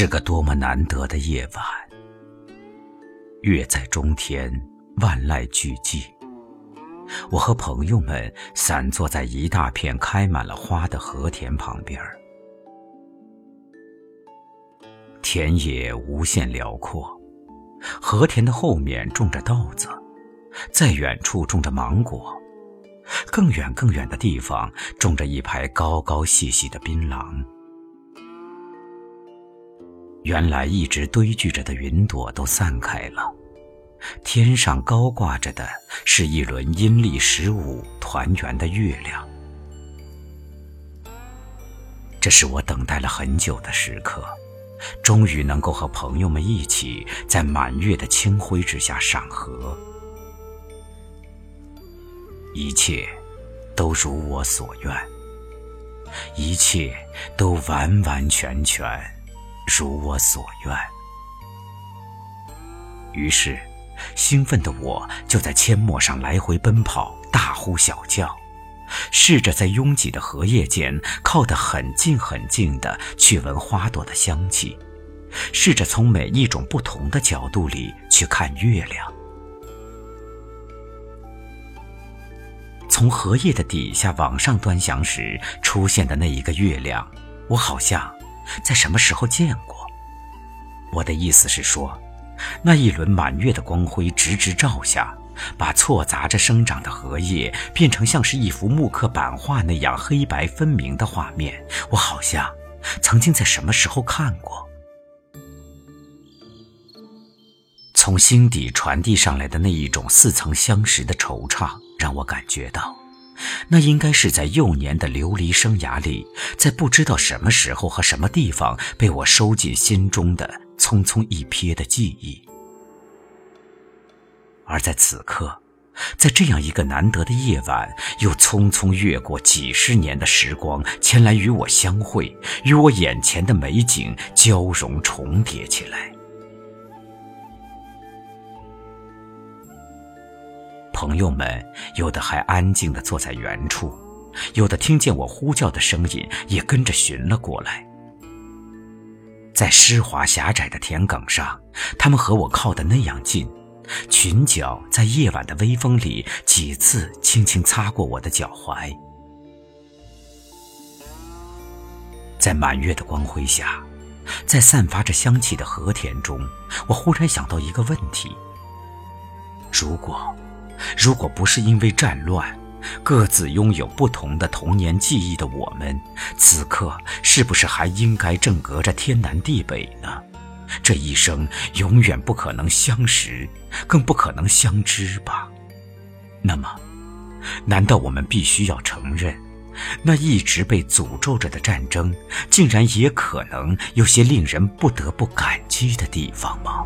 是个多么难得的夜晚。月在中天，万籁俱寂。我和朋友们散坐在一大片开满了花的和田旁边田野无限辽阔，和田的后面种着稻子，在远处种着芒果，更远更远的地方种着一排高高细细的槟榔。原来一直堆聚着的云朵都散开了，天上高挂着的是一轮阴历十五团圆的月亮。这是我等待了很久的时刻，终于能够和朋友们一起在满月的清辉之下赏荷。一切都如我所愿，一切都完完全全。如我所愿。于是，兴奋的我就在阡陌上来回奔跑，大呼小叫，试着在拥挤的荷叶间靠得很近很近的去闻花朵的香气，试着从每一种不同的角度里去看月亮。从荷叶的底下往上端详时出现的那一个月亮，我好像……在什么时候见过？我的意思是说，那一轮满月的光辉直直照下，把错杂着生长的荷叶变成像是一幅木刻版画那样黑白分明的画面，我好像曾经在什么时候看过。从心底传递上来的那一种似曾相识的惆怅，让我感觉到。那应该是在幼年的流离生涯里，在不知道什么时候和什么地方被我收进心中的匆匆一瞥的记忆。而在此刻，在这样一个难得的夜晚，又匆匆越过几十年的时光，前来与我相会，与我眼前的美景交融重叠起来。朋友们有的还安静地坐在原处，有的听见我呼叫的声音也跟着寻了过来。在湿滑狭窄的田埂上，他们和我靠得那样近，裙角在夜晚的微风里几次轻轻擦过我的脚踝。在满月的光辉下，在散发着香气的和田中，我忽然想到一个问题：如果……如果不是因为战乱，各自拥有不同的童年记忆的我们，此刻是不是还应该正隔着天南地北呢？这一生永远不可能相识，更不可能相知吧？那么，难道我们必须要承认，那一直被诅咒着的战争，竟然也可能有些令人不得不感激的地方吗？